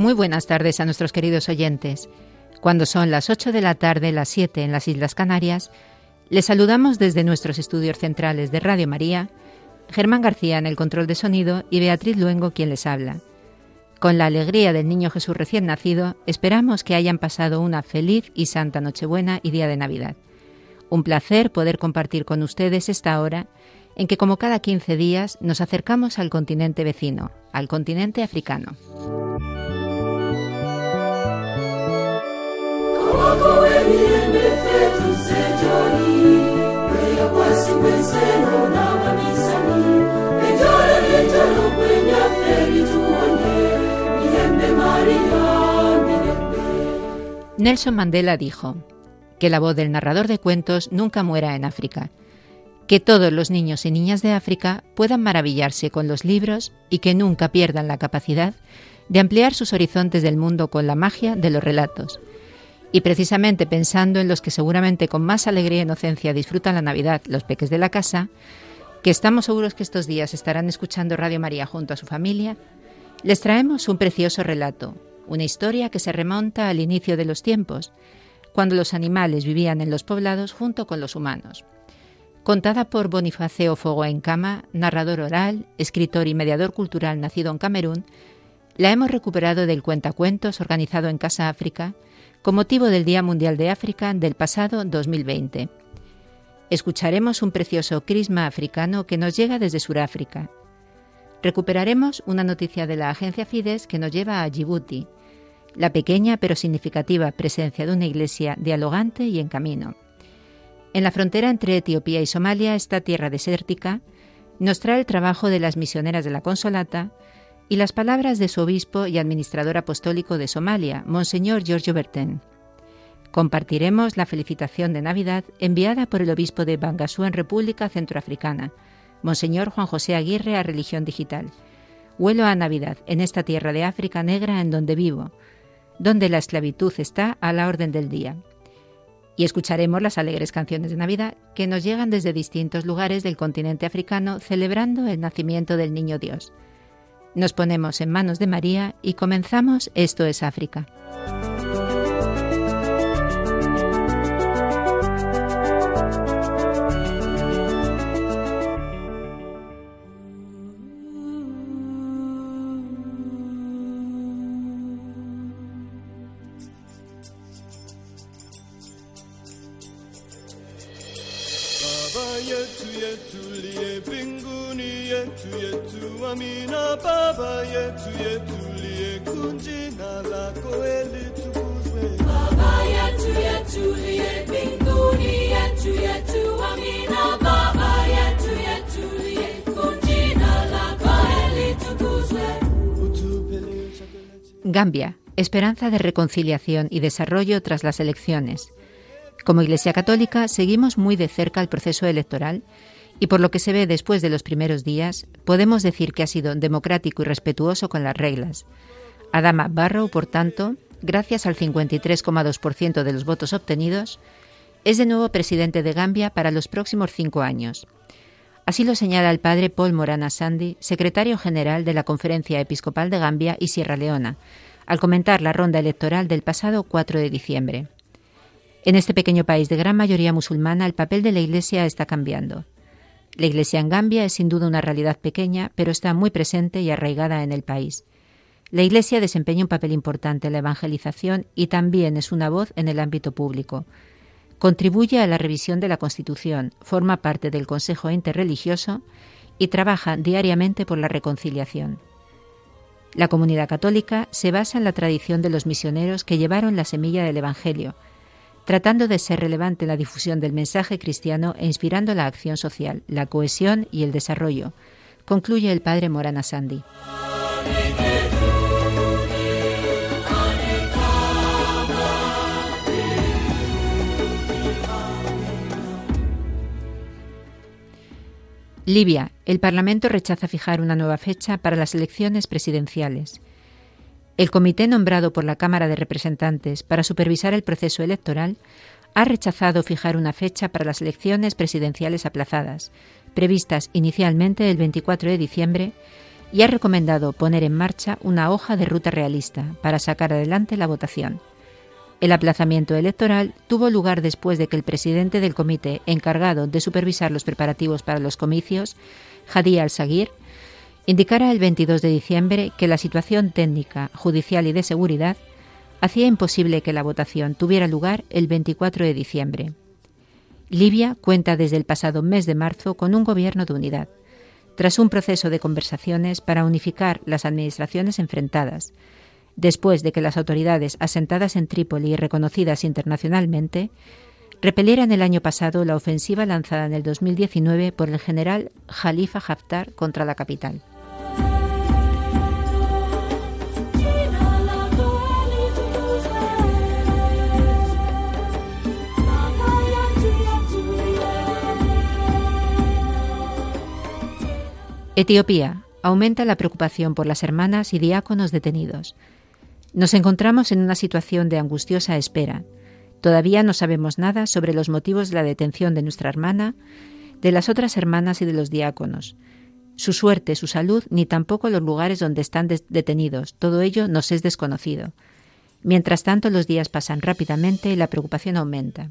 Muy buenas tardes a nuestros queridos oyentes. Cuando son las 8 de la tarde, las 7 en las Islas Canarias, les saludamos desde nuestros estudios centrales de Radio María, Germán García en el control de sonido y Beatriz Luengo quien les habla. Con la alegría del niño Jesús recién nacido, esperamos que hayan pasado una feliz y santa Nochebuena y día de Navidad. Un placer poder compartir con ustedes esta hora en que como cada 15 días nos acercamos al continente vecino, al continente africano. Nelson Mandela dijo que la voz del narrador de cuentos nunca muera en África, que todos los niños y niñas de África puedan maravillarse con los libros y que nunca pierdan la capacidad de ampliar sus horizontes del mundo con la magia de los relatos. Y precisamente pensando en los que seguramente con más alegría e inocencia disfrutan la Navidad, los peques de la casa, que estamos seguros que estos días estarán escuchando Radio María junto a su familia, les traemos un precioso relato, una historia que se remonta al inicio de los tiempos, cuando los animales vivían en los poblados junto con los humanos. Contada por Bonifacio Fogo Cama, narrador oral, escritor y mediador cultural nacido en Camerún, la hemos recuperado del cuentacuentos organizado en Casa África con motivo del Día Mundial de África del pasado 2020 escucharemos un precioso crisma africano que nos llega desde Sudáfrica. Recuperaremos una noticia de la agencia Fides que nos lleva a Djibouti, la pequeña pero significativa presencia de una iglesia dialogante y en camino. En la frontera entre Etiopía y Somalia, esta tierra desértica, nos trae el trabajo de las misioneras de la Consolata y las palabras de su obispo y administrador apostólico de Somalia, Monseñor Giorgio Berten. Compartiremos la felicitación de Navidad enviada por el obispo de Bangasú en República Centroafricana, Monseñor Juan José Aguirre a Religión Digital. Huelo a Navidad en esta tierra de África negra en donde vivo, donde la esclavitud está a la orden del día. Y escucharemos las alegres canciones de Navidad que nos llegan desde distintos lugares del continente africano celebrando el nacimiento del Niño Dios. Nos ponemos en manos de María y comenzamos Esto es África. Gambia, esperanza de reconciliación y desarrollo tras las elecciones. Como Iglesia Católica seguimos muy de cerca el proceso electoral y por lo que se ve después de los primeros días, podemos decir que ha sido democrático y respetuoso con las reglas. Adama Barrow, por tanto, gracias al 53,2% de los votos obtenidos, es de nuevo presidente de Gambia para los próximos cinco años. Así lo señala el padre Paul Morana Sandy, secretario general de la Conferencia Episcopal de Gambia y Sierra Leona, al comentar la ronda electoral del pasado 4 de diciembre. En este pequeño país de gran mayoría musulmana, el papel de la Iglesia está cambiando. La Iglesia en Gambia es sin duda una realidad pequeña, pero está muy presente y arraigada en el país. La Iglesia desempeña un papel importante en la evangelización y también es una voz en el ámbito público, Contribuye a la revisión de la Constitución, forma parte del Consejo Interreligioso y trabaja diariamente por la reconciliación. La comunidad católica se basa en la tradición de los misioneros que llevaron la semilla del Evangelio, tratando de ser relevante en la difusión del mensaje cristiano e inspirando la acción social, la cohesión y el desarrollo, concluye el padre Morana Sandy. Libia. El Parlamento rechaza fijar una nueva fecha para las elecciones presidenciales. El comité nombrado por la Cámara de Representantes para supervisar el proceso electoral ha rechazado fijar una fecha para las elecciones presidenciales aplazadas, previstas inicialmente el 24 de diciembre, y ha recomendado poner en marcha una hoja de ruta realista para sacar adelante la votación. El aplazamiento electoral tuvo lugar después de que el presidente del comité encargado de supervisar los preparativos para los comicios, Hadi al-Sagir, indicara el 22 de diciembre que la situación técnica, judicial y de seguridad hacía imposible que la votación tuviera lugar el 24 de diciembre. Libia cuenta desde el pasado mes de marzo con un gobierno de unidad, tras un proceso de conversaciones para unificar las administraciones enfrentadas, después de que las autoridades asentadas en Trípoli y reconocidas internacionalmente repelieran el año pasado la ofensiva lanzada en el 2019 por el general Khalifa Haftar contra la capital. Etiopía. Aumenta la preocupación por las hermanas y diáconos detenidos. Nos encontramos en una situación de angustiosa espera. Todavía no sabemos nada sobre los motivos de la detención de nuestra hermana, de las otras hermanas y de los diáconos. Su suerte, su salud, ni tampoco los lugares donde están detenidos. Todo ello nos es desconocido. Mientras tanto, los días pasan rápidamente y la preocupación aumenta.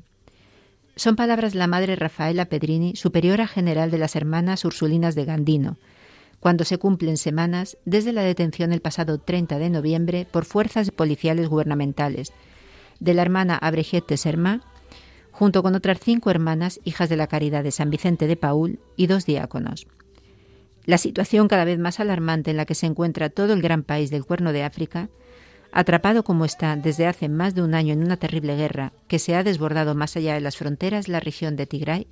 Son palabras de la madre Rafaela Pedrini, superiora general de las hermanas Ursulinas de Gandino, cuando se cumplen semanas desde la detención el pasado 30 de noviembre por fuerzas policiales gubernamentales de la hermana Abregete Serma, junto con otras cinco hermanas, hijas de la Caridad de San Vicente de Paul, y dos diáconos. La situación cada vez más alarmante en la que se encuentra todo el gran país del Cuerno de África, atrapado como está desde hace más de un año en una terrible guerra que se ha desbordado más allá de las fronteras la región de Tigray,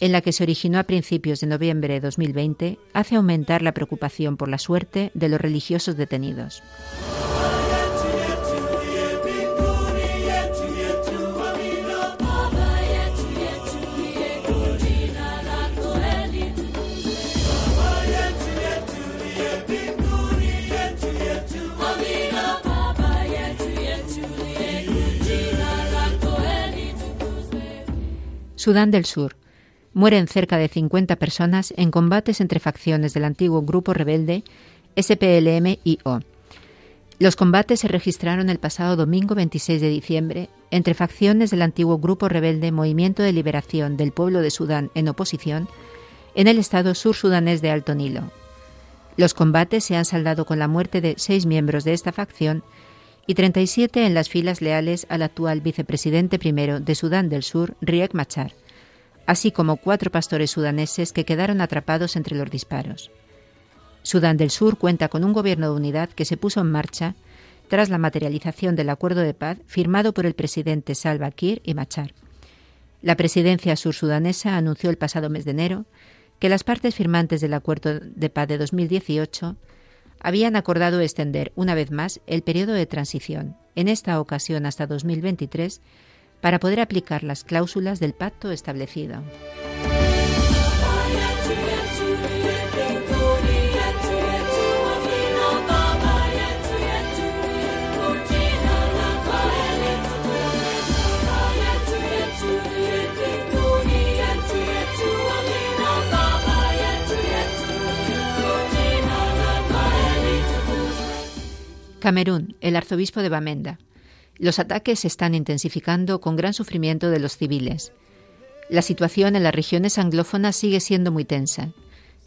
en la que se originó a principios de noviembre de 2020, hace aumentar la preocupación por la suerte de los religiosos detenidos. Sudán del Sur, mueren cerca de 50 personas en combates entre facciones del antiguo grupo rebelde SPLM-IO. Los combates se registraron el pasado domingo 26 de diciembre entre facciones del antiguo grupo rebelde Movimiento de Liberación del Pueblo de Sudán en oposición en el estado sur-sudanés de Alto Nilo. Los combates se han saldado con la muerte de seis miembros de esta facción y 37 en las filas leales al actual vicepresidente primero de Sudán del Sur, Riek Machar, así como cuatro pastores sudaneses que quedaron atrapados entre los disparos. Sudán del Sur cuenta con un gobierno de unidad que se puso en marcha tras la materialización del acuerdo de paz firmado por el presidente Salva Kiir y Machar. La presidencia sur-sudanesa anunció el pasado mes de enero que las partes firmantes del acuerdo de paz de 2018 habían acordado extender una vez más el periodo de transición, en esta ocasión hasta 2023, para poder aplicar las cláusulas del pacto establecido. Camerún, el arzobispo de Bamenda. Los ataques se están intensificando con gran sufrimiento de los civiles. La situación en las regiones anglófonas sigue siendo muy tensa.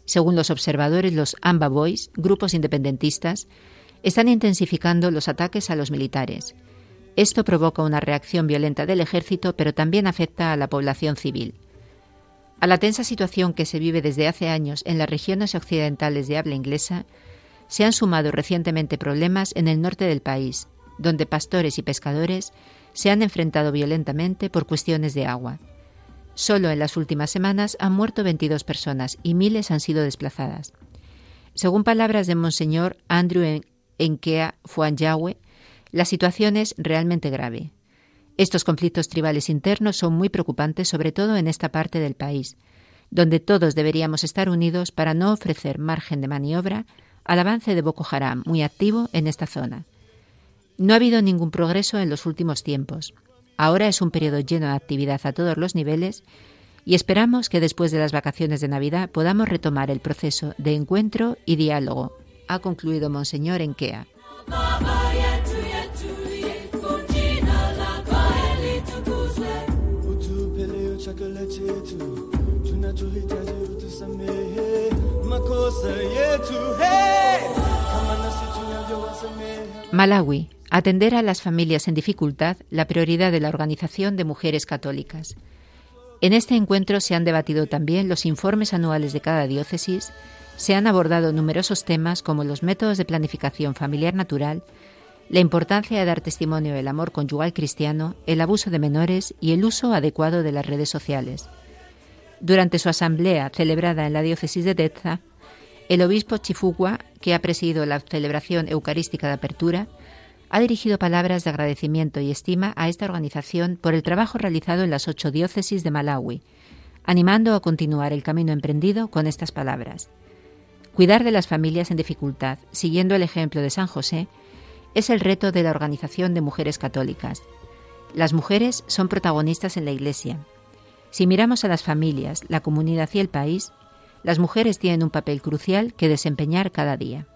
Según los observadores, los Amba Boys, grupos independentistas, están intensificando los ataques a los militares. Esto provoca una reacción violenta del ejército, pero también afecta a la población civil. A la tensa situación que se vive desde hace años en las regiones occidentales de habla inglesa, se han sumado recientemente problemas en el norte del país, donde pastores y pescadores se han enfrentado violentamente por cuestiones de agua. Solo en las últimas semanas han muerto 22 personas y miles han sido desplazadas. Según palabras de Monseñor Andrew Enkea Fuanyahue, la situación es realmente grave. Estos conflictos tribales internos son muy preocupantes, sobre todo en esta parte del país, donde todos deberíamos estar unidos para no ofrecer margen de maniobra al avance de Boko Haram, muy activo en esta zona. No ha habido ningún progreso en los últimos tiempos. Ahora es un periodo lleno de actividad a todos los niveles y esperamos que después de las vacaciones de Navidad podamos retomar el proceso de encuentro y diálogo, ha concluido Monseñor Enkea. Malawi. Atender a las familias en dificultad, la prioridad de la Organización de Mujeres Católicas. En este encuentro se han debatido también los informes anuales de cada diócesis, se han abordado numerosos temas como los métodos de planificación familiar natural, la importancia de dar testimonio del amor conyugal cristiano, el abuso de menores y el uso adecuado de las redes sociales. Durante su asamblea celebrada en la diócesis de Teza, el obispo Chifugua, que ha presidido la celebración eucarística de apertura, ha dirigido palabras de agradecimiento y estima a esta organización por el trabajo realizado en las ocho diócesis de Malawi, animando a continuar el camino emprendido con estas palabras. Cuidar de las familias en dificultad, siguiendo el ejemplo de San José, es el reto de la Organización de Mujeres Católicas. Las mujeres son protagonistas en la Iglesia. Si miramos a las familias, la comunidad y el país, las mujeres tienen un papel crucial que desempeñar cada día.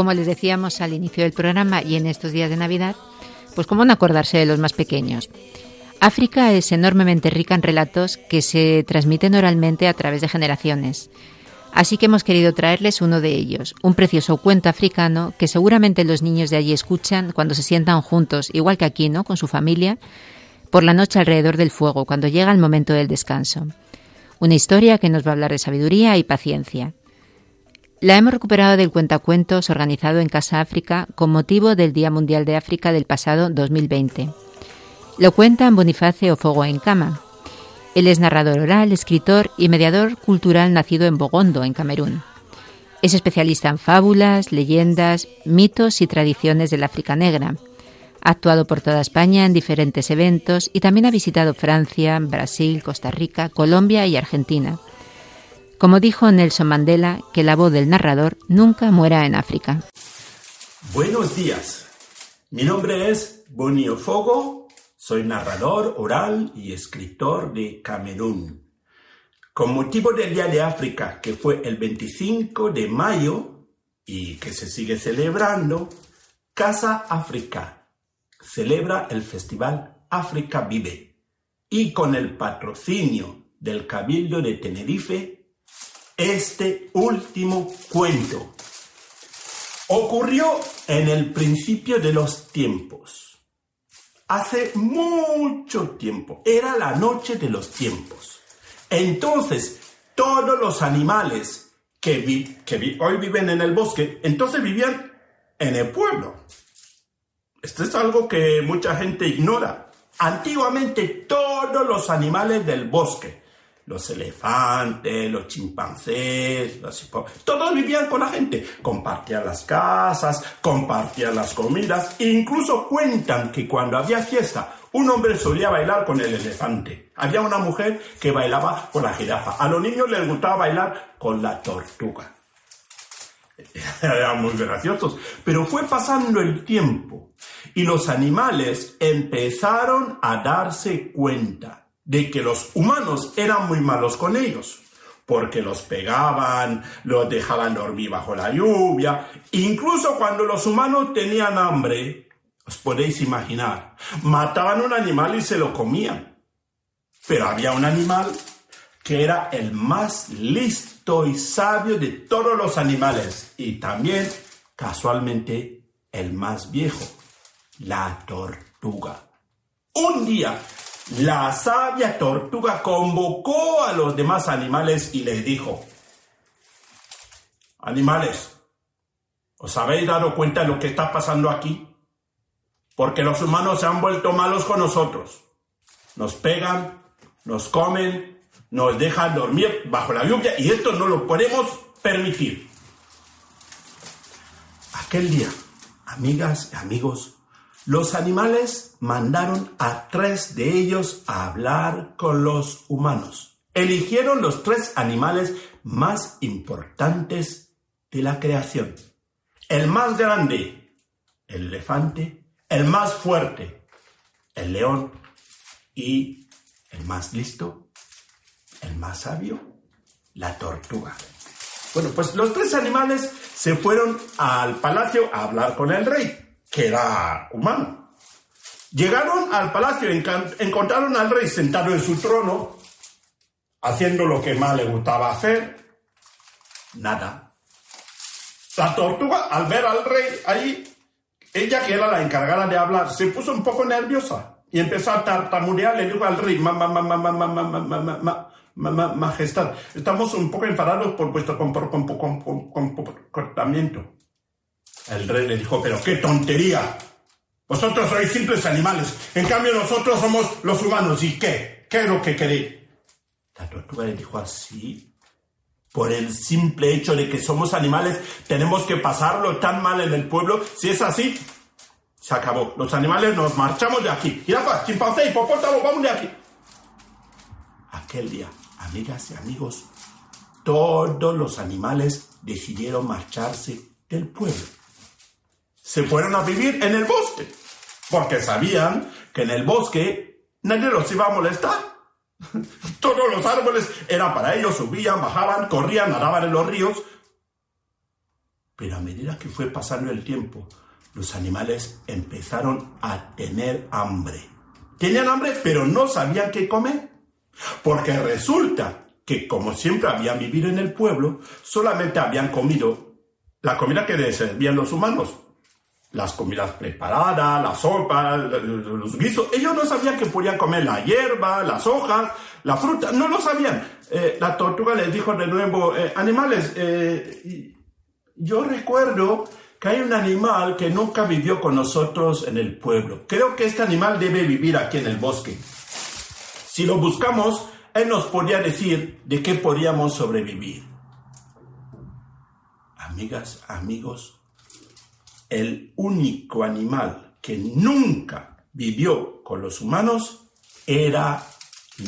Como les decíamos al inicio del programa y en estos días de Navidad, pues cómo no acordarse de los más pequeños. África es enormemente rica en relatos que se transmiten oralmente a través de generaciones. Así que hemos querido traerles uno de ellos, un precioso cuento africano que seguramente los niños de allí escuchan cuando se sientan juntos, igual que aquí, ¿no? Con su familia, por la noche alrededor del fuego, cuando llega el momento del descanso. Una historia que nos va a hablar de sabiduría y paciencia. La hemos recuperado del cuentacuentos organizado en Casa África con motivo del Día Mundial de África del pasado 2020. Lo cuenta Boniface Ofogo en Cama. Él es narrador oral, escritor y mediador cultural nacido en Bogondo, en Camerún. Es especialista en fábulas, leyendas, mitos y tradiciones del África Negra. Ha actuado por toda España en diferentes eventos y también ha visitado Francia, Brasil, Costa Rica, Colombia y Argentina. Como dijo Nelson Mandela, que la voz del narrador nunca muera en África. Buenos días. Mi nombre es Bonio Fogo. Soy narrador oral y escritor de Camerún. Con motivo del Día de África, que fue el 25 de mayo y que se sigue celebrando, Casa África celebra el festival África Vive y con el patrocinio del Cabildo de Tenerife este último cuento. Ocurrió en el principio de los tiempos. Hace mucho tiempo. Era la noche de los tiempos. Entonces todos los animales que, que hoy viven en el bosque, entonces vivían en el pueblo. Esto es algo que mucha gente ignora. Antiguamente todos los animales del bosque, los elefantes, los chimpancés, los todos vivían con la gente, compartían las casas, compartían las comidas, incluso cuentan que cuando había fiesta, un hombre solía bailar con el elefante. Había una mujer que bailaba con la jirafa. A los niños les gustaba bailar con la tortuga. Eran muy graciosos. Pero fue pasando el tiempo y los animales empezaron a darse cuenta de que los humanos eran muy malos con ellos. Porque los pegaban, los dejaban dormir bajo la lluvia. Incluso cuando los humanos tenían hambre, os podéis imaginar, mataban un animal y se lo comían. Pero había un animal que era el más listo y sabio de todos los animales y también, casualmente, el más viejo, la tortuga. Un día, la sabia tortuga convocó a los demás animales y les dijo, animales, ¿os habéis dado cuenta de lo que está pasando aquí? Porque los humanos se han vuelto malos con nosotros. Nos pegan, nos comen, nos dejan dormir bajo la lluvia y esto no lo podemos permitir. Aquel día, amigas y amigos, los animales mandaron a tres de ellos a hablar con los humanos. Eligieron los tres animales más importantes de la creación. El más grande, el elefante, el más fuerte, el león y el más listo, el más sabio, la tortuga. Bueno, pues los tres animales se fueron al palacio a hablar con el rey, que era humano. Llegaron al palacio y encontraron al rey sentado en su trono, haciendo lo que más le gustaba hacer, nada. La tortuga, al ver al rey allí, ella que era la encargada de hablar, se puso un poco nerviosa y empezó a tartamudear, le dijo al rey, mamá, mamá, mamá, mamá, mamá, mamá. Majestad, estamos un poco enfadados por vuestro comportamiento. El rey le dijo, pero qué tontería. Vosotros sois simples animales, en cambio nosotros somos los humanos. ¿Y qué? ¿Qué es lo que queréis? La tortuga le dijo así, por el simple hecho de que somos animales, tenemos que pasarlo tan mal en el pueblo. Si es así, se acabó. Los animales nos marchamos de aquí. Jirafa, chimpancé, hipopótamo, vamos de aquí. Aquel día, amigas y amigos, todos los animales decidieron marcharse del pueblo. Se fueron a vivir en el bosque, porque sabían que en el bosque nadie los iba a molestar. Todos los árboles eran para ellos, subían, bajaban, corrían, nadaban en los ríos. Pero a medida que fue pasando el tiempo, los animales empezaron a tener hambre. Tenían hambre, pero no sabían qué comer. Porque resulta que, como siempre habían vivido en el pueblo, solamente habían comido la comida que les servían los humanos. Las comidas preparadas, la sopa, los guisos. Ellos no sabían que podían comer la hierba, las hojas, la fruta. No lo sabían. Eh, la tortuga les dijo de nuevo, eh, animales, eh, yo recuerdo que hay un animal que nunca vivió con nosotros en el pueblo. Creo que este animal debe vivir aquí en el bosque. Si lo buscamos, él nos podría decir de qué podríamos sobrevivir. Amigas, amigos, el único animal que nunca vivió con los humanos era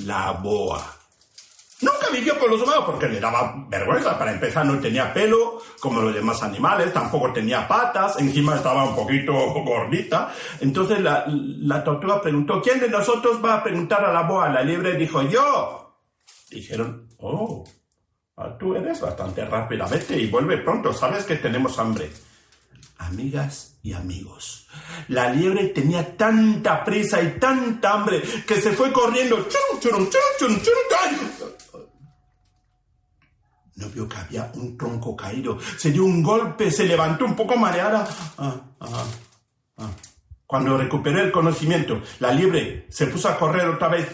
la boa. Nunca vivió con los humanos porque le daba vergüenza. Para empezar, no tenía pelo como los demás animales, tampoco tenía patas, encima estaba un poquito gordita. Entonces la, tortuga preguntó, ¿quién de nosotros va a preguntar a la boa? La liebre dijo, yo. Dijeron, oh, tú eres bastante rápida, vete y vuelve pronto, sabes que tenemos hambre. Amigas y amigos, la liebre tenía tanta prisa y tanta hambre que se fue corriendo. No vio que había un tronco caído. Se dio un golpe, se levantó un poco mareada. Ah, ah, ah. Cuando recuperó el conocimiento, la liebre se puso a correr otra vez.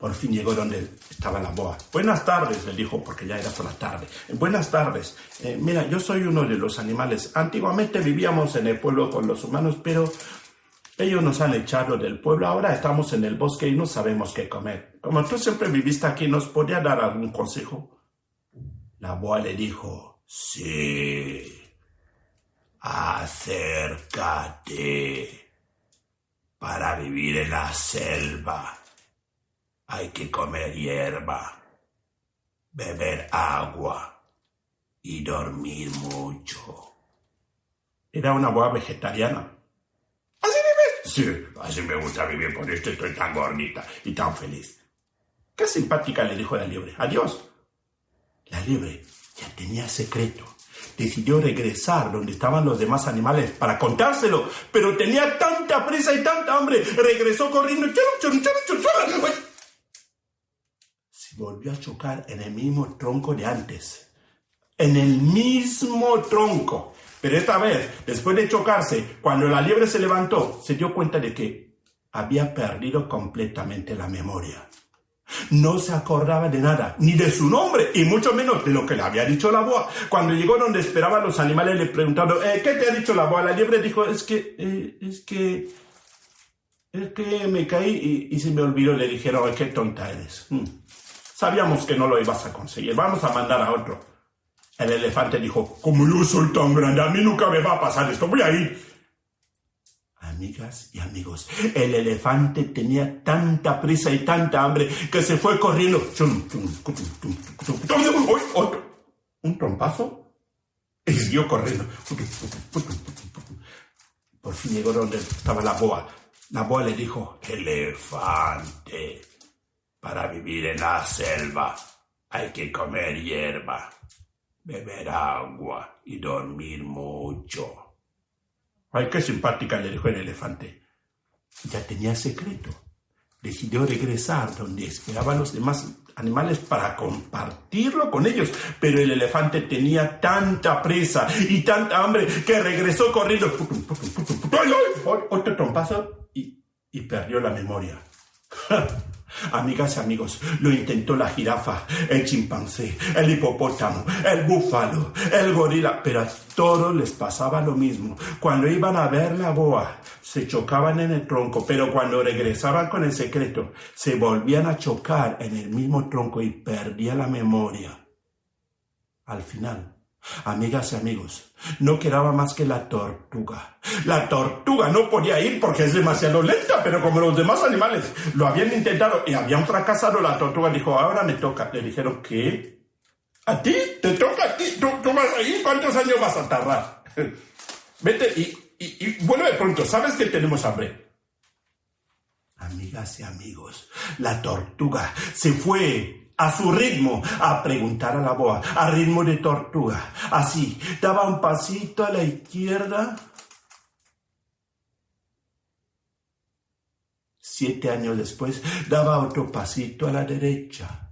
Por fin llegó donde estaba la boa. Buenas tardes, le dijo, porque ya era por la tarde. Buenas tardes. Eh, mira, yo soy uno de los animales. Antiguamente vivíamos en el pueblo con los humanos, pero ellos nos han echado del pueblo. Ahora estamos en el bosque y no sabemos qué comer. Como tú siempre viviste aquí, ¿nos podría dar algún consejo? La boa le dijo, sí. Acércate. Para vivir en la selva hay que comer hierba, beber agua y dormir mucho. Era una boa vegetariana. ¿Así vives? Sí, así me gusta vivir, por esto estoy tan gordita y tan feliz. Qué simpática le dijo la liebre. Adiós. La liebre ya tenía secreto decidió regresar donde estaban los demás animales para contárselo, pero tenía tanta prisa y tanta hambre, regresó corriendo. Se volvió a chocar en el mismo tronco de antes. En el mismo tronco. Pero esta vez, después de chocarse, cuando la liebre se levantó, se dio cuenta de que había perdido completamente la memoria. No se acordaba de nada, ni de su nombre, y mucho menos de lo que le había dicho la boa. Cuando llegó donde esperaban los animales, le preguntaron, eh, ¿qué te ha dicho la boa? La liebre dijo, es que, eh, es que, es que me caí y, se me olvidó. Le dijeron, qué tonta eres. Hmm. Sabíamos que no lo ibas a conseguir, vamos a mandar a otro. El elefante dijo, como yo soy tan grande, a mí nunca me va a pasar esto, voy a ir. Amigas y amigos, el elefante tenía tanta prisa y tanta hambre que se fue corriendo. ¿Un trompazo? Y siguió corriendo. Por fin llegó donde estaba la boa. La boa le dijo, elefante, para vivir en la selva hay que comer hierba, beber agua y dormir mucho. Ay, qué simpática, le dijo el elefante. Ya tenía secreto. Decidió regresar donde esperaban los demás animales para compartirlo con ellos. Pero el elefante tenía tanta presa y tanta hambre que regresó corriendo. Otro trompazo y, y perdió la memoria. Amigas y amigos, lo intentó la jirafa, el chimpancé, el hipopótamo, el búfalo, el gorila, pero a todos les pasaba lo mismo. Cuando iban a ver la boa, se chocaban en el tronco, pero cuando regresaban con el secreto, se volvían a chocar en el mismo tronco y perdía la memoria. Al final, Amigas y amigos, no quedaba más que la tortuga. La tortuga no podía ir porque es demasiado lenta, pero como los demás animales lo habían intentado y habían fracasado, la tortuga dijo, ahora me toca. Le dijeron, ¿qué? ¿A ti? ¿Te toca a ti? ¿Tú, vas a ir? ¿Cuántos años vas a tardar? Vete y, y, y vuelve pronto. ¿Sabes que tenemos hambre? Amigas y amigos, la tortuga se fue a su ritmo, a preguntar a la boa, a ritmo de tortuga. Así, daba un pasito a la izquierda. Siete años después, daba otro pasito a la derecha.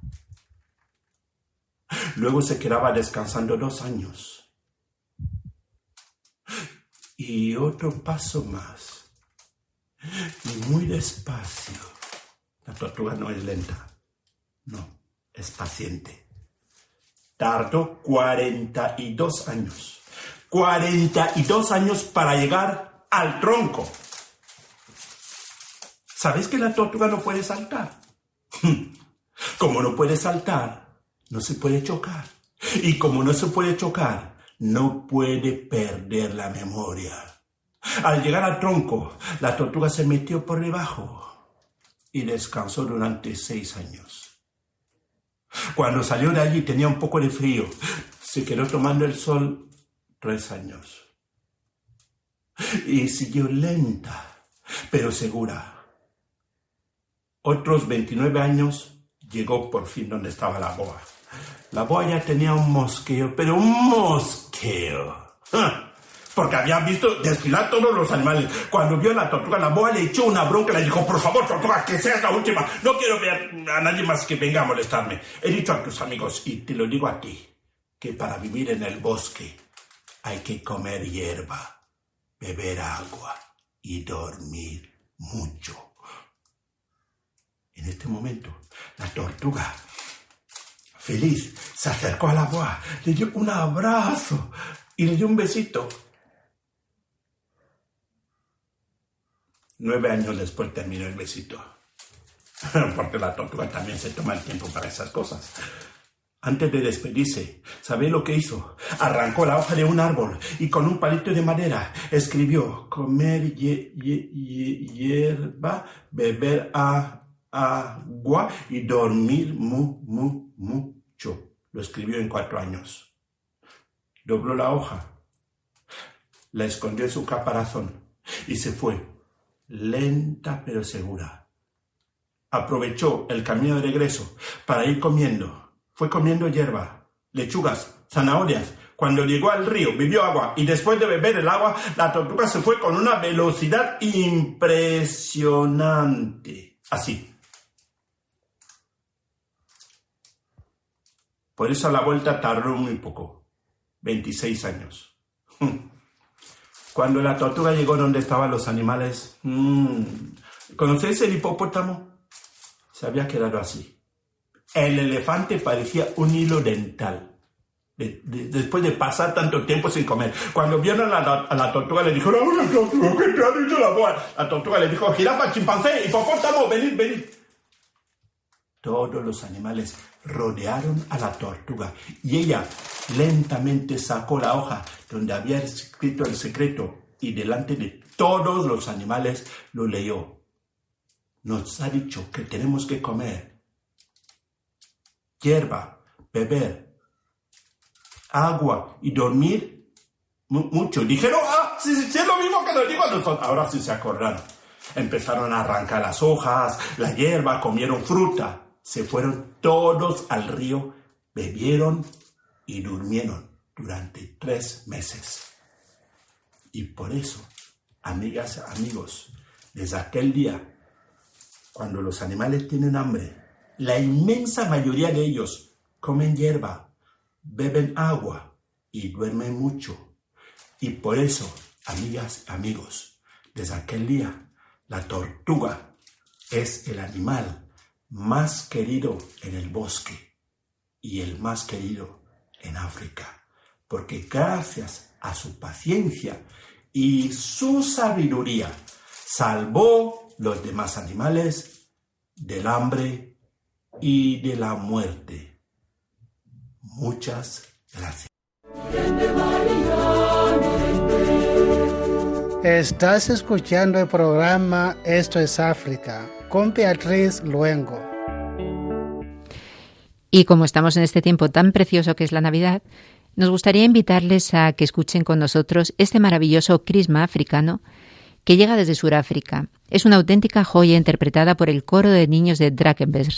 Luego se quedaba descansando dos años. Y otro paso más. Y muy despacio. La tortuga no es lenta. No es paciente. Tardó 42 años. 42 años para llegar al tronco. ¿Sabes que la tortuga no puede saltar? Como no puede saltar, no se puede chocar. Y como no se puede chocar, no puede perder la memoria. Al llegar al tronco, la tortuga se metió por debajo y descansó durante seis años. Cuando salió de allí tenía un poco de frío. Se quedó tomando el sol tres años. Y siguió lenta, pero segura. Otros 29 años llegó por fin donde estaba la boa. La boa ya tenía un mosqueo, pero un mosqueo porque había visto desfilar todos los animales. Cuando vio a la tortuga, la boa le echó una bronca y le dijo, por favor, tortuga, que seas la última. No quiero ver a nadie más que venga a molestarme. He dicho a tus amigos, y te lo digo a ti, que para vivir en el bosque hay que comer hierba, beber agua y dormir mucho. En este momento, la tortuga, feliz, se acercó al agua, le dio un abrazo y le dio un besito. Nueve años después terminó el besito. Porque la tortuga también se toma el tiempo para esas cosas. Antes de despedirse, ¿sabe lo que hizo? Arrancó la hoja de un árbol y con un palito de madera escribió comer hierba, beber agua y dormir mu, mu, mucho. Lo escribió en cuatro años. Dobló la hoja, la escondió en su caparazón y se fue, lenta pero segura. Aprovechó el camino de regreso para ir comiendo. Fue comiendo hierba, lechugas, zanahorias. Cuando llegó al río, bebió agua y después de beber el agua, la tortuga se fue con una velocidad impresionante. Así. Por eso la vuelta tardó muy poco. 26 años. Cuando la tortuga llegó donde estaban los animales, mm, ¿conocéis el hipopótamo? Se había quedado así. El elefante parecía un hilo dental. De- de- después de pasar tanto tiempo sin comer. Cuando vieron a la, tortuga le dijeron, ¡Oh, la tortuga, ¿qué te ha dicho la boa? La tortuga le dijo, jirafa, chimpancé, hipopótamo, venid, venid. Todos los animales rodearon a la tortuga y ella lentamente sacó la hoja donde había escrito el secreto y delante de todos los animales lo leyó. Nos ha dicho que tenemos que comer hierba, beber agua y dormir mu- mucho. Dijeron, ah, sí, sí, sí, es lo mismo que nos digo a nosotros. Ahora sí se acordaron. Empezaron a arrancar las hojas, la hierba, comieron fruta. Se fueron todos al río, bebieron y durmieron durante tres meses. Y por eso, amigas, amigos, desde aquel día, cuando los animales tienen hambre, la inmensa mayoría de ellos comen hierba, beben agua y duermen mucho. Y por eso, amigas, amigos, desde aquel día, la tortuga es el animal más querido en el bosque y el más querido en África, porque gracias a su paciencia y su sabiduría salvó los demás animales del hambre y de la muerte. Muchas gracias. Estás escuchando el programa Esto es África con Beatriz Luengo. Y como estamos en este tiempo tan precioso que es la Navidad, nos gustaría invitarles a que escuchen con nosotros este maravilloso crisma africano que llega desde Sudáfrica. Es una auténtica joya interpretada por el coro de niños de Drakensberg.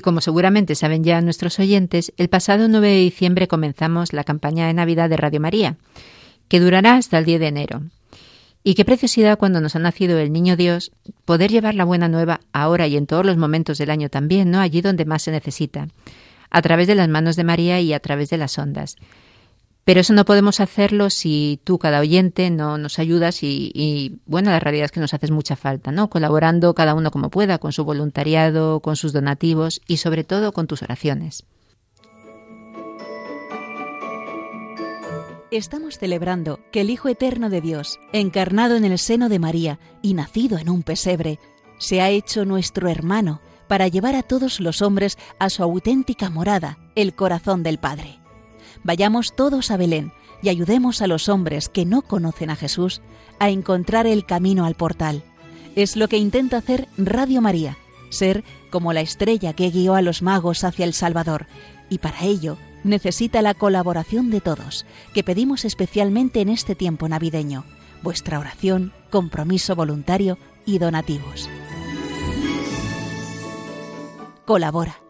Y como seguramente saben ya nuestros oyentes, el pasado 9 de diciembre comenzamos la campaña de Navidad de Radio María, que durará hasta el 10 de enero. Y qué preciosidad cuando nos ha nacido el Niño Dios poder llevar la buena nueva ahora y en todos los momentos del año también, ¿no? Allí donde más se necesita, a través de las manos de María y a través de las ondas. Pero eso no podemos hacerlo si tú, cada oyente, no nos ayudas y, bueno, la realidad es que nos haces mucha falta, ¿no? Colaborando cada uno como pueda, con su voluntariado, con sus donativos y sobre todo con tus oraciones. Estamos celebrando que el Hijo Eterno de Dios, encarnado en el seno de María y nacido en un pesebre, se ha hecho nuestro hermano para llevar a todos los hombres a su auténtica morada, el corazón del Padre. Vayamos todos a Belén y ayudemos a los hombres que no conocen a Jesús a encontrar el camino al portal. Es lo que intenta hacer Radio María, ser como la estrella que guió a los magos hacia el Salvador, y para ello necesita la colaboración de todos, que pedimos especialmente en este tiempo navideño, vuestra oración, compromiso voluntario y donativos. Colabora.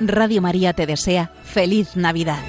Radio María te desea feliz Navidad.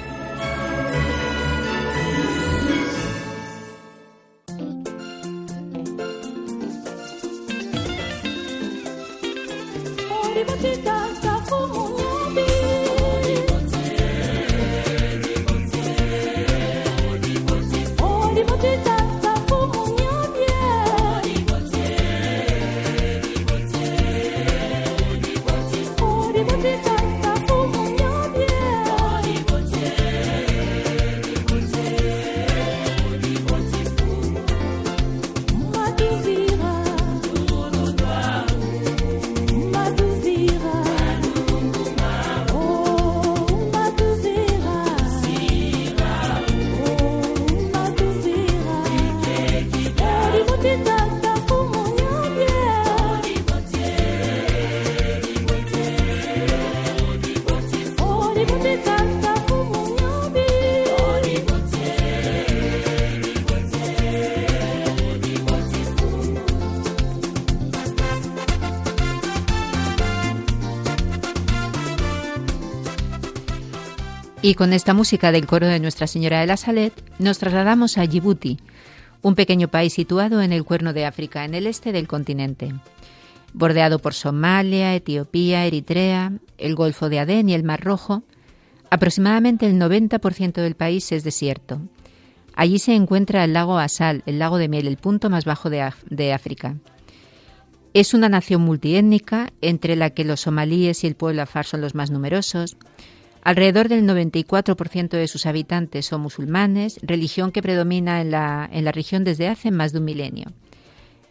Y con esta música del coro de Nuestra Señora de la Salet nos trasladamos a Djibouti, un pequeño país situado en el cuerno de África, en el este del continente. Bordeado por Somalia, Etiopía, Eritrea, el Golfo de Adén y el Mar Rojo, aproximadamente el 90% del país es desierto. Allí se encuentra el lago Asal, el lago de miel, el punto más bajo de, de África. Es una nación multiétnica, entre la que los somalíes y el pueblo afar son los más numerosos, Alrededor del 94% de sus habitantes son musulmanes, religión que predomina en la, en la región desde hace más de un milenio.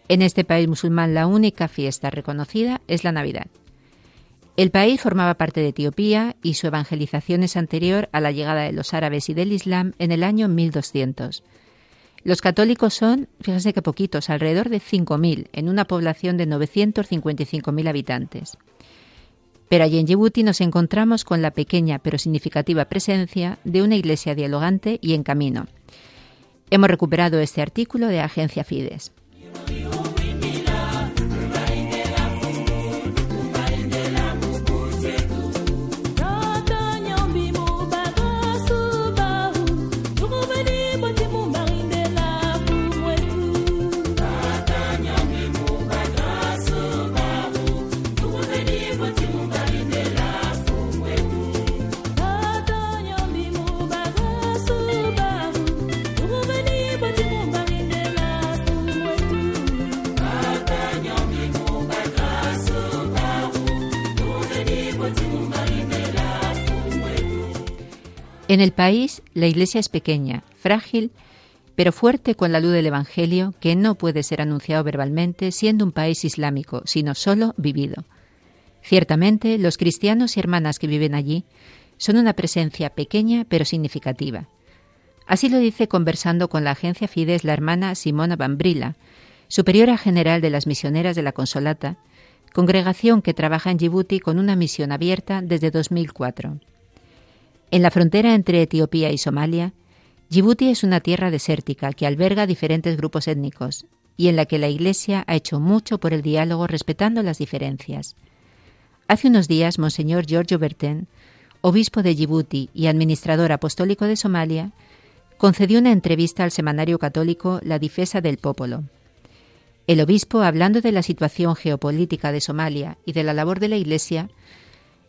En este país musulmán la única fiesta reconocida es la Navidad. El país formaba parte de Etiopía y su evangelización es anterior a la llegada de los árabes y del Islam en el año 1200. Los católicos son, fíjense que poquitos, alrededor de 5.000 en una población de 955.000 habitantes. Pero allí en Djibouti nos encontramos con la pequeña pero significativa presencia de una iglesia dialogante y en camino. Hemos recuperado este artículo de Agencia Fides. En el país, la Iglesia es pequeña, frágil, pero fuerte con la luz del Evangelio, que no puede ser anunciado verbalmente siendo un país islámico, sino solo vivido. Ciertamente, los cristianos y hermanas que viven allí son una presencia pequeña pero significativa. Así lo dice conversando con la agencia Fides la hermana Simona Bambrila, superiora general de las misioneras de la Consolata, congregación que trabaja en Djibouti con una misión abierta desde 2004. En la frontera entre Etiopía y Somalia, Djibouti es una tierra desértica que alberga diferentes grupos étnicos y en la que la Iglesia ha hecho mucho por el diálogo respetando las diferencias. Hace unos días, Monseñor Giorgio Berten, obispo de Djibouti y administrador apostólico de Somalia, concedió una entrevista al semanario católico La Difesa del Popolo. El obispo, hablando de la situación geopolítica de Somalia y de la labor de la Iglesia,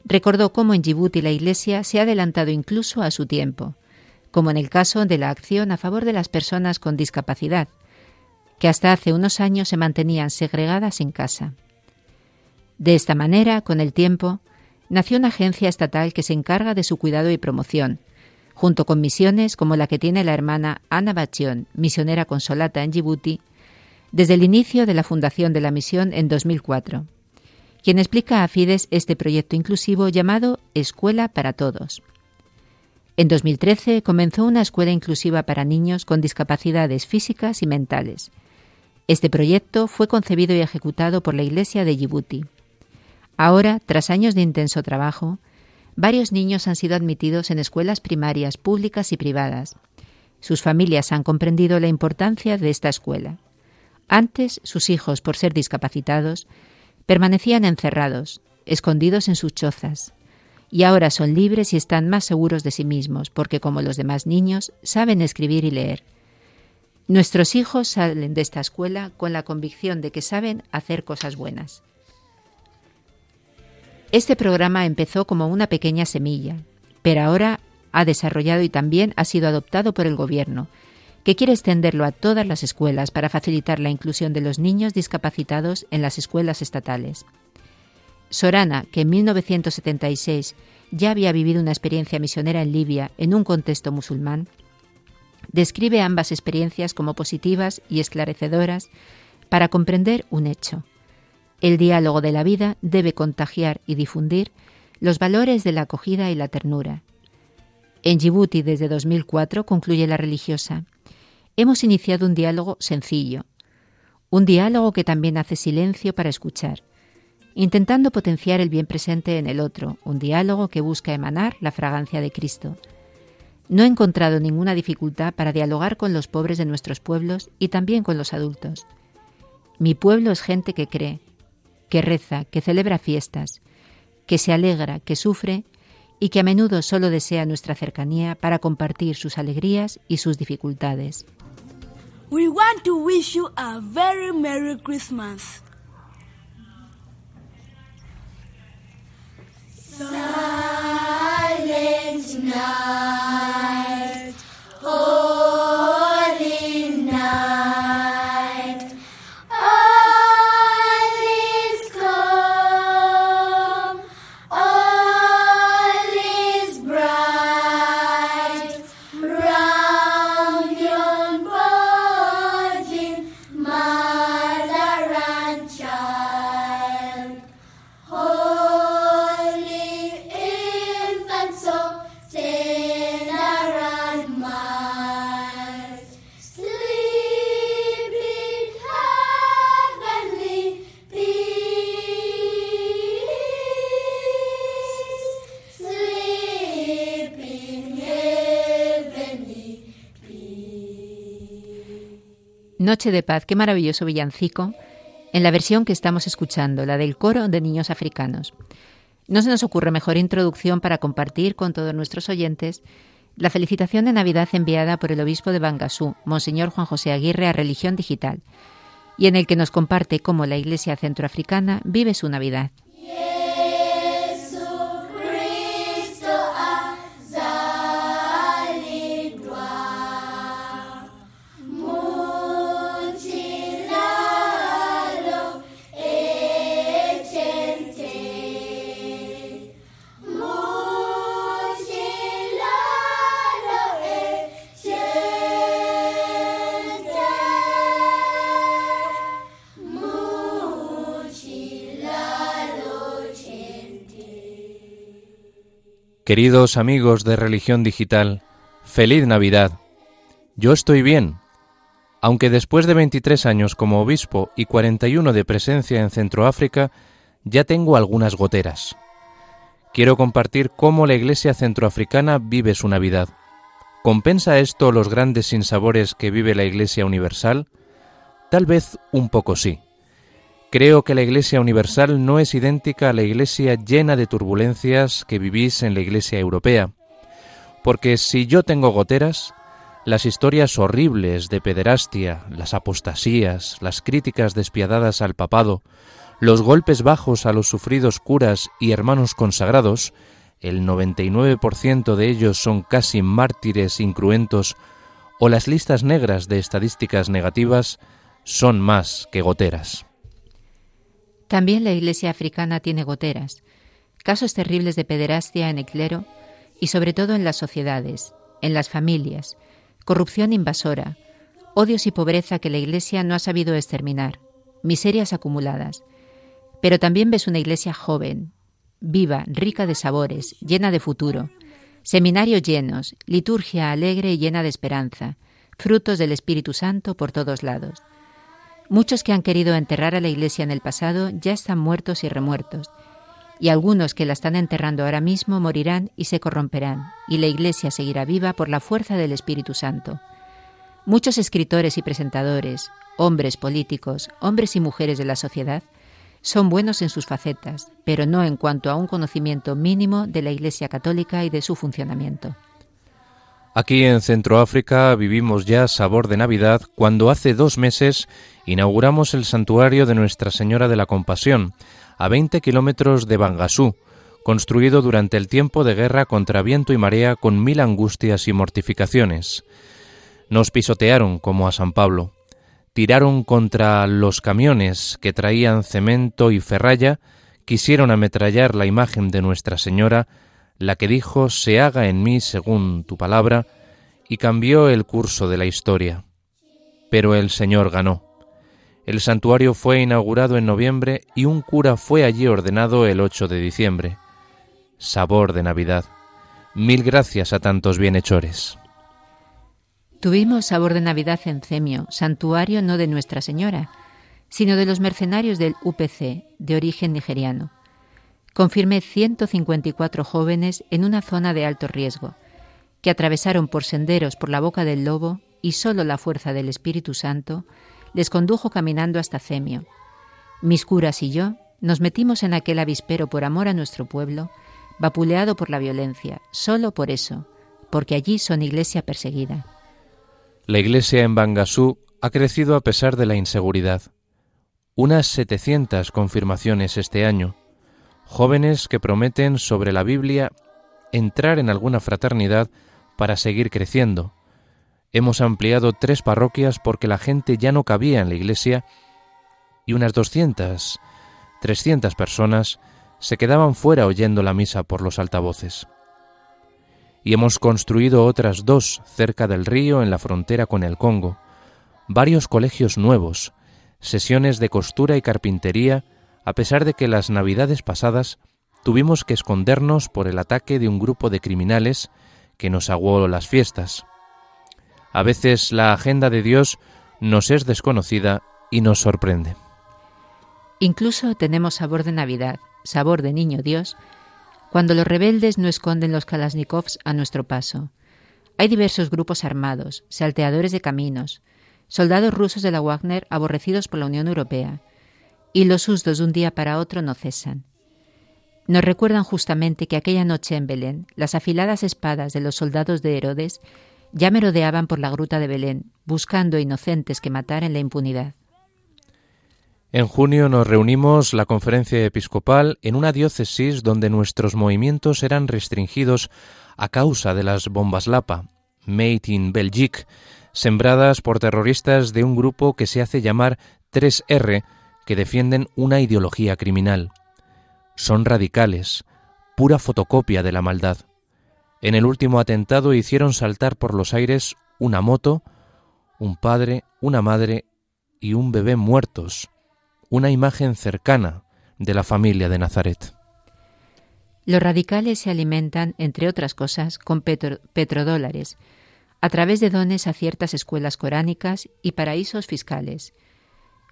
recordó cómo en Djibouti la Iglesia se ha adelantado incluso a su tiempo, como en el caso de la acción a favor de las personas con discapacidad, que hasta hace unos años se mantenían segregadas en casa. De esta manera, con el tiempo, nació una agencia estatal que se encarga de su cuidado y promoción, junto con misiones como la que tiene la hermana Ana Bachión, misionera consolata en Djibouti, desde el inicio de la fundación de la misión en 2004, quien explica a Fides este proyecto inclusivo llamado Escuela para Todos. En 2013 comenzó una escuela inclusiva para niños con discapacidades físicas y mentales, este proyecto fue concebido y ejecutado por la Iglesia de Djibouti. Ahora, tras años de intenso trabajo, varios niños han sido admitidos en escuelas primarias públicas y privadas. Sus familias han comprendido la importancia de esta escuela. Antes, sus hijos, por ser discapacitados, permanecían encerrados, escondidos en sus chozas, y ahora son libres y están más seguros de sí mismos, porque como los demás niños, saben escribir y leer. Nuestros hijos salen de esta escuela con la convicción de que saben hacer cosas buenas. Este programa empezó como una pequeña semilla, pero ahora ha desarrollado y también ha sido adoptado por el Gobierno, que quiere extenderlo a todas las escuelas para facilitar la inclusión de los niños discapacitados en las escuelas estatales. Sorana, que en 1976 ya había vivido una experiencia misionera en Libia en un contexto musulmán, describe ambas experiencias como positivas y esclarecedoras para comprender un hecho. El diálogo de la vida debe contagiar y difundir los valores de la acogida y la ternura. En Djibouti desde 2004, concluye la religiosa, hemos iniciado un diálogo sencillo, un diálogo que también hace silencio para escuchar, intentando potenciar el bien presente en el otro, un diálogo que busca emanar la fragancia de Cristo. No he encontrado ninguna dificultad para dialogar con los pobres de nuestros pueblos y también con los adultos. Mi pueblo es gente que cree, que reza, que celebra fiestas, que se alegra, que sufre y que a menudo solo desea nuestra cercanía para compartir sus alegrías y sus dificultades. We want to wish you a very Merry Christmas. Silent night, holy Noche de paz, qué maravilloso villancico, en la versión que estamos escuchando, la del coro de niños africanos. No se nos ocurre mejor introducción para compartir con todos nuestros oyentes la felicitación de Navidad enviada por el obispo de Bangasú, Monseñor Juan José Aguirre, a Religión Digital, y en el que nos comparte cómo la Iglesia centroafricana vive su Navidad. Queridos amigos de Religión Digital, feliz Navidad. Yo estoy bien, aunque después de 23 años como obispo y 41 de presencia en Centroáfrica, ya tengo algunas goteras. Quiero compartir cómo la Iglesia centroafricana vive su Navidad. ¿Compensa esto los grandes sinsabores que vive la Iglesia universal? Tal vez un poco sí. Creo que la Iglesia universal no es idéntica a la Iglesia llena de turbulencias que vivís en la Iglesia europea. Porque si yo tengo goteras, las historias horribles de pederastia, las apostasías, las críticas despiadadas al papado, los golpes bajos a los sufridos curas y hermanos consagrados, el 99% de ellos son casi mártires incruentos, o las listas negras de estadísticas negativas, son más que goteras. También la Iglesia africana tiene goteras, casos terribles de pederastia en el clero y sobre todo en las sociedades, en las familias, corrupción invasora, odios y pobreza que la Iglesia no ha sabido exterminar, miserias acumuladas. Pero también ves una Iglesia joven, viva, rica de sabores, llena de futuro, seminarios llenos, liturgia alegre y llena de esperanza, frutos del Espíritu Santo por todos lados. Muchos que han querido enterrar a la Iglesia en el pasado ya están muertos y remuertos, y algunos que la están enterrando ahora mismo morirán y se corromperán, y la Iglesia seguirá viva por la fuerza del Espíritu Santo. Muchos escritores y presentadores, hombres políticos, hombres y mujeres de la sociedad, son buenos en sus facetas, pero no en cuanto a un conocimiento mínimo de la Iglesia católica y de su funcionamiento. Aquí en Centroáfrica vivimos ya sabor de Navidad cuando hace dos meses inauguramos el santuario de Nuestra Señora de la Compasión, a 20 kilómetros de Bangasú, construido durante el tiempo de guerra contra viento y marea con mil angustias y mortificaciones. Nos pisotearon como a San Pablo, tiraron contra los camiones que traían cemento y ferralla, quisieron ametrallar la imagen de Nuestra Señora, la que dijo se haga en mí según tu palabra, y cambió el curso de la historia. Pero el Señor ganó. El santuario fue inaugurado en noviembre y un cura fue allí ordenado el 8 de diciembre. Sabor de Navidad. Mil gracias a tantos bienhechores. Tuvimos sabor de Navidad en Cemio, santuario no de Nuestra Señora, sino de los mercenarios del UPC, de origen nigeriano. Confirmé 154 jóvenes en una zona de alto riesgo, que atravesaron por senderos por la boca del lobo y solo la fuerza del Espíritu Santo les condujo caminando hasta Cemio. Mis curas y yo nos metimos en aquel avispero por amor a nuestro pueblo, vapuleado por la violencia, solo por eso, porque allí son iglesia perseguida. La iglesia en Bangasú ha crecido a pesar de la inseguridad. Unas 700 confirmaciones este año, jóvenes que prometen sobre la Biblia entrar en alguna fraternidad para seguir creciendo, Hemos ampliado tres parroquias porque la gente ya no cabía en la iglesia y unas 200, 300 personas se quedaban fuera oyendo la misa por los altavoces. Y hemos construido otras dos cerca del río en la frontera con el Congo, varios colegios nuevos, sesiones de costura y carpintería, a pesar de que las navidades pasadas tuvimos que escondernos por el ataque de un grupo de criminales que nos aguó las fiestas. A veces la agenda de Dios nos es desconocida y nos sorprende. Incluso tenemos sabor de Navidad, sabor de Niño Dios, cuando los rebeldes no esconden los Kalashnikovs a nuestro paso. Hay diversos grupos armados, salteadores de caminos, soldados rusos de la Wagner aborrecidos por la Unión Europea, y los sustos de un día para otro no cesan. Nos recuerdan justamente que aquella noche en Belén las afiladas espadas de los soldados de Herodes ya merodeaban por la gruta de Belén, buscando inocentes que matar en la impunidad. En junio nos reunimos la conferencia episcopal en una diócesis donde nuestros movimientos eran restringidos a causa de las bombas Lapa, made in Belgique, sembradas por terroristas de un grupo que se hace llamar 3R, que defienden una ideología criminal. Son radicales, pura fotocopia de la maldad. En el último atentado hicieron saltar por los aires una moto, un padre, una madre y un bebé muertos, una imagen cercana de la familia de Nazaret. Los radicales se alimentan, entre otras cosas, con petro- petrodólares, a través de dones a ciertas escuelas coránicas y paraísos fiscales.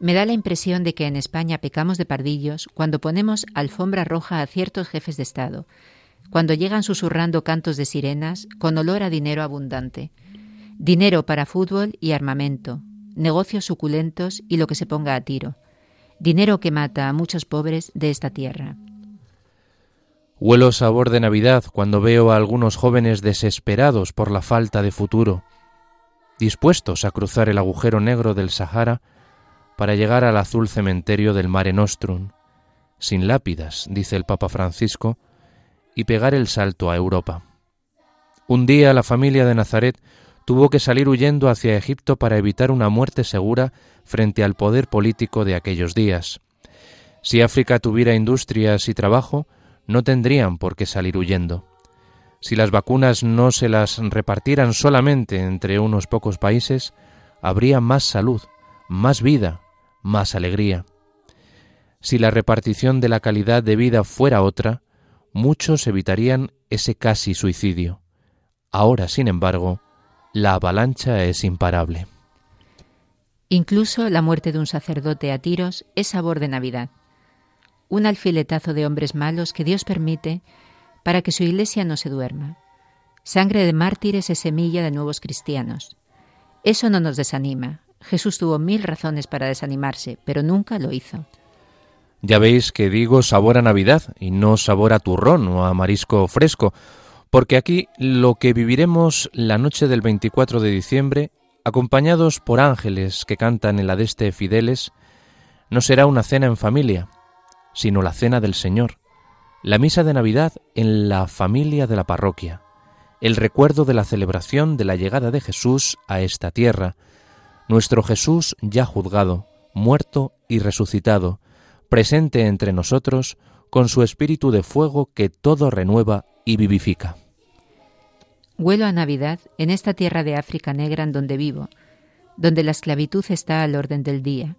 Me da la impresión de que en España pecamos de pardillos cuando ponemos alfombra roja a ciertos jefes de Estado, cuando llegan susurrando cantos de sirenas con olor a dinero abundante. Dinero para fútbol y armamento, negocios suculentos y lo que se ponga a tiro. Dinero que mata a muchos pobres de esta tierra. Huelo sabor de Navidad cuando veo a algunos jóvenes desesperados por la falta de futuro, dispuestos a cruzar el agujero negro del Sahara para llegar al azul cementerio del Mare Nostrum, sin lápidas, dice el Papa Francisco, y pegar el salto a Europa. Un día la familia de Nazaret tuvo que salir huyendo hacia Egipto para evitar una muerte segura frente al poder político de aquellos días. Si África tuviera industrias y trabajo, no tendrían por qué salir huyendo. Si las vacunas no se las repartieran solamente entre unos pocos países, habría más salud, más vida, más alegría. Si la repartición de la calidad de vida fuera otra, muchos evitarían ese casi suicidio. Ahora, sin embargo, la avalancha es imparable. Incluso la muerte de un sacerdote a tiros es sabor de Navidad. Un alfiletazo de hombres malos que Dios permite para que su iglesia no se duerma. Sangre de mártires es semilla de nuevos cristianos. Eso no nos desanima. Jesús tuvo mil razones para desanimarse, pero nunca lo hizo. Ya veis que digo sabor a Navidad y no sabor a turrón o a marisco fresco, porque aquí lo que viviremos la noche del 24 de diciembre, acompañados por ángeles que cantan el adeste fideles, no será una cena en familia, sino la cena del Señor, la misa de Navidad en la familia de la parroquia, el recuerdo de la celebración de la llegada de Jesús a esta tierra, nuestro Jesús ya juzgado, muerto y resucitado, presente entre nosotros con su espíritu de fuego que todo renueva y vivifica. Huelo a Navidad en esta tierra de África negra en donde vivo, donde la esclavitud está al orden del día.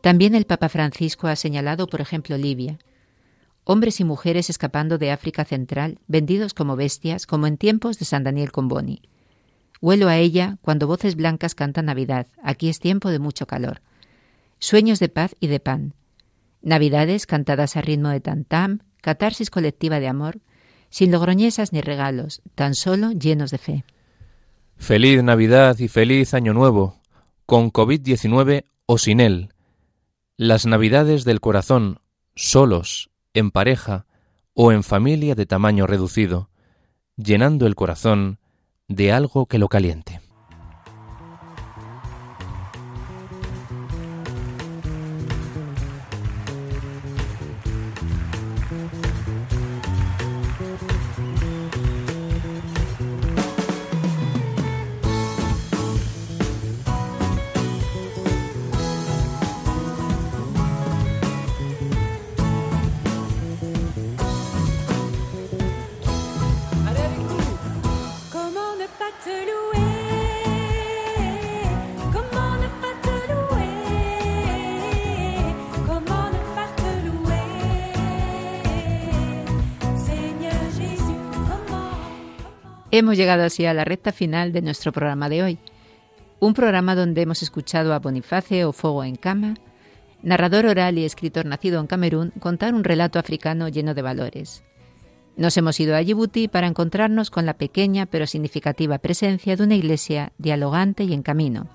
También el Papa Francisco ha señalado, por ejemplo, Libia. Hombres y mujeres escapando de África Central, vendidos como bestias, como en tiempos de San Daniel Comboni. Huelo a ella cuando voces blancas cantan Navidad. Aquí es tiempo de mucho calor. Sueños de paz y de pan. Navidades cantadas a ritmo de tantam, catarsis colectiva de amor, sin logroñesas ni regalos, tan solo llenos de fe. Feliz Navidad y feliz Año Nuevo, con COVID-19 o sin él. Las Navidades del corazón, solos, en pareja o en familia de tamaño reducido, llenando el corazón de algo que lo caliente. Hemos llegado así a la recta final de nuestro programa de hoy. Un programa donde hemos escuchado a Boniface o Fogo en Cama, narrador oral y escritor nacido en Camerún, contar un relato africano lleno de valores. Nos hemos ido a Djibouti para encontrarnos con la pequeña pero significativa presencia de una iglesia dialogante y en camino.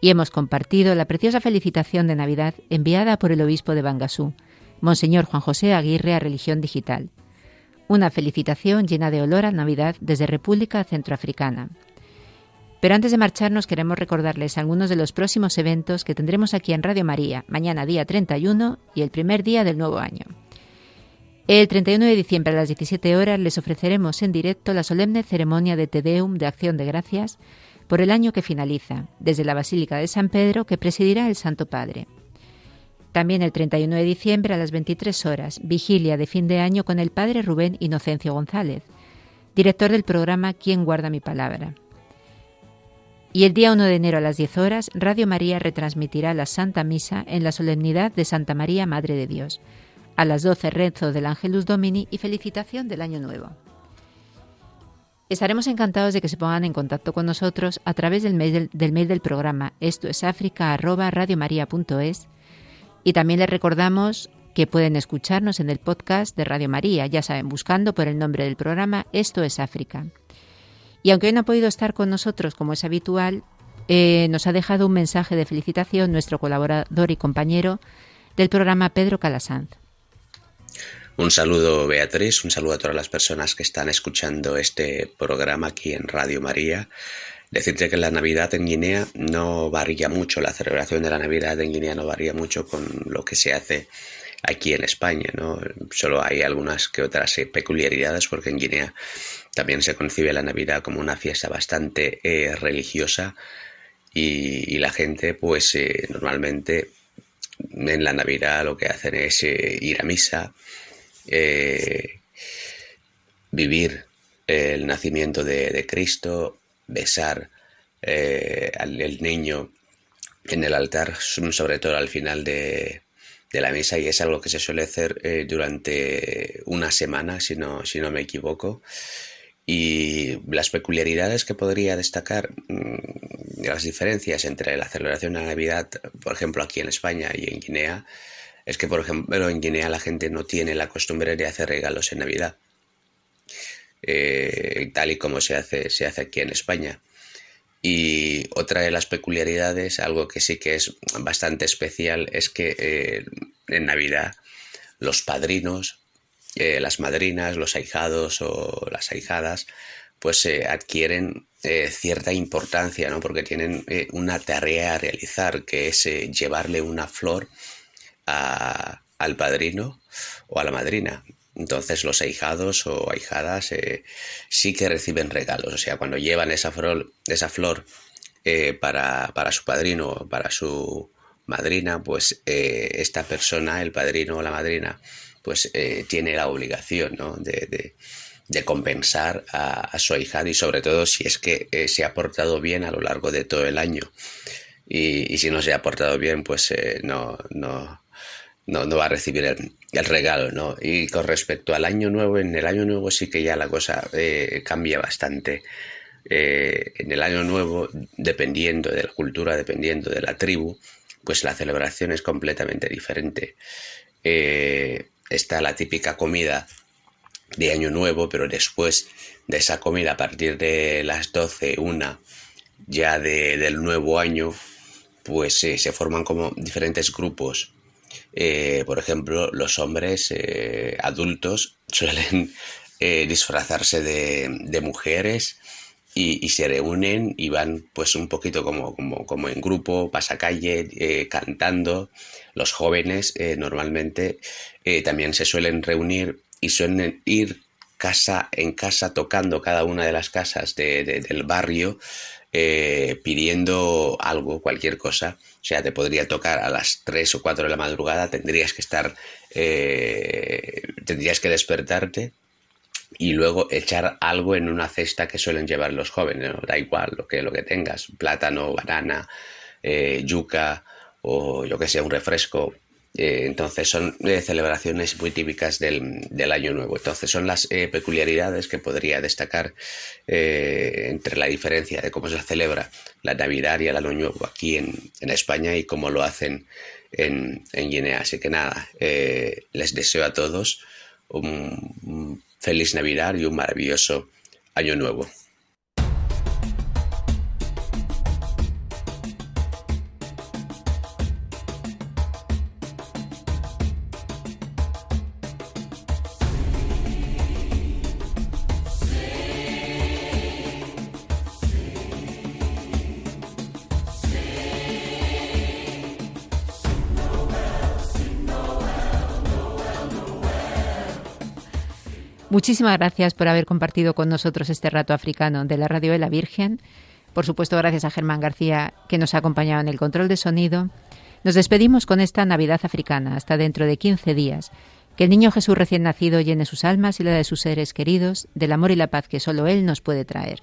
Y hemos compartido la preciosa felicitación de Navidad enviada por el obispo de Bangasú, Monseñor Juan José Aguirre a Religión Digital. Una felicitación llena de olor a Navidad desde República Centroafricana. Pero antes de marcharnos queremos recordarles algunos de los próximos eventos que tendremos aquí en Radio María, mañana día 31 y el primer día del nuevo año. El 31 de diciembre a las 17 horas les ofreceremos en directo la solemne ceremonia de Te Deum de Acción de Gracias por el año que finaliza, desde la Basílica de San Pedro que presidirá el Santo Padre. También el 31 de diciembre a las 23 horas, vigilia de fin de año con el Padre Rubén Inocencio González, director del programa ¿Quién guarda mi palabra? Y el día 1 de enero a las 10 horas, Radio María retransmitirá la Santa Misa en la solemnidad de Santa María, Madre de Dios. a las 12 rezo del Angelus Domini y felicitación del Año Nuevo. Estaremos encantados de que se pongan en contacto con nosotros a través del mail del, programa esto es y también les recordamos que pueden escucharnos en el podcast de Radio María, ya saben, buscando por el nombre del programa Esto es África. Y aunque hoy no ha podido estar con nosotros como es habitual, eh, nos ha dejado un mensaje de felicitación nuestro colaborador y compañero del programa Pedro Calasanz. Un saludo Beatriz, un saludo a todas las personas que están escuchando este programa aquí en Radio María. Decirte que la Navidad en Guinea no varía mucho, la celebración de la Navidad en Guinea no varía mucho con lo que se hace aquí en España, ¿no? Solo hay algunas que otras eh, peculiaridades porque en Guinea también se concibe la Navidad como una fiesta bastante eh, religiosa y, la gente pues eh, normalmente en la Navidad lo que hacen es ir a misa, vivir el nacimiento de, Cristo, besar al niño en el altar, sobre todo al final de, de la misa y es algo que se suele hacer eh, durante una semana, si no, si no me equivoco. Y las peculiaridades que podría destacar, mm, las diferencias entre la celebración de la Navidad, por ejemplo, aquí en España y en Guinea, es que, por ejemplo, en Guinea la gente no tiene la costumbre de hacer regalos en Navidad, eh, tal y como se hace, se hace aquí en España. Y otra de las peculiaridades, algo que sí que es bastante especial, es que eh, en Navidad los padrinos, eh, las madrinas, los ahijados o las ahijadas, pues eh, adquieren cierta importancia, ¿no? Porque tienen una tarea a realizar, que es llevarle una flor al padrino o a la madrina. Entonces los ahijados o ahijadas eh, sí que reciben regalos. O sea, cuando llevan esa flor, esa flor eh, para, su padrino o para su madrina, pues eh, esta persona, el padrino o la madrina, pues tiene la obligación de, compensar a, su ahijado y sobre todo si es que se ha portado bien a lo largo de todo el año. Y, y si no se ha portado bien, pues no, no, no, no va a recibir el, regalo, ¿no? Y con respecto al año nuevo, en el año nuevo sí que ya la cosa eh, cambia bastante. Eh, en el año nuevo, dependiendo de la cultura, dependiendo de la tribu, pues la celebración es completamente diferente. Eh, está la típica comida de año nuevo, pero después de esa comida, a partir de las 12, una, ya del nuevo año, pues se forman como diferentes grupos eh, por ejemplo, los hombres eh, adultos suelen eh, disfrazarse de, mujeres y, se reúnen y van pues un poquito como, como, en grupo, pasacalle, cantando. Los jóvenes normalmente también se suelen reunir y suelen ir casa en casa tocando cada una de las casas del barrio eh, pidiendo algo, cualquier cosa. O sea, te podría tocar a las 3 o 4 de la madrugada, tendrías que estar, eh, tendrías que despertarte y luego echar algo en una cesta que suelen llevar los jóvenes, da igual lo que, lo que tengas, plátano, banana, eh, yuca o yo que sé, un refresco, eh, entonces son eh, celebraciones muy típicas del, Año Nuevo. Entonces son las eh, peculiaridades que podría destacar entre la diferencia de cómo se celebra la Navidad y el Año Nuevo aquí en, España y cómo lo hacen en, Guinea. Así que nada, les deseo a todos un feliz Navidad y un maravilloso Año Nuevo. Muchísimas gracias por haber compartido con nosotros este rato africano de la Radio de la Virgen. Por supuesto, gracias a Germán García, que nos ha acompañado en el control de sonido. Nos despedimos con esta Navidad africana hasta dentro de 15 días. Que el niño Jesús recién nacido llene sus almas y la de sus seres queridos del amor y la paz que solo Él nos puede traer.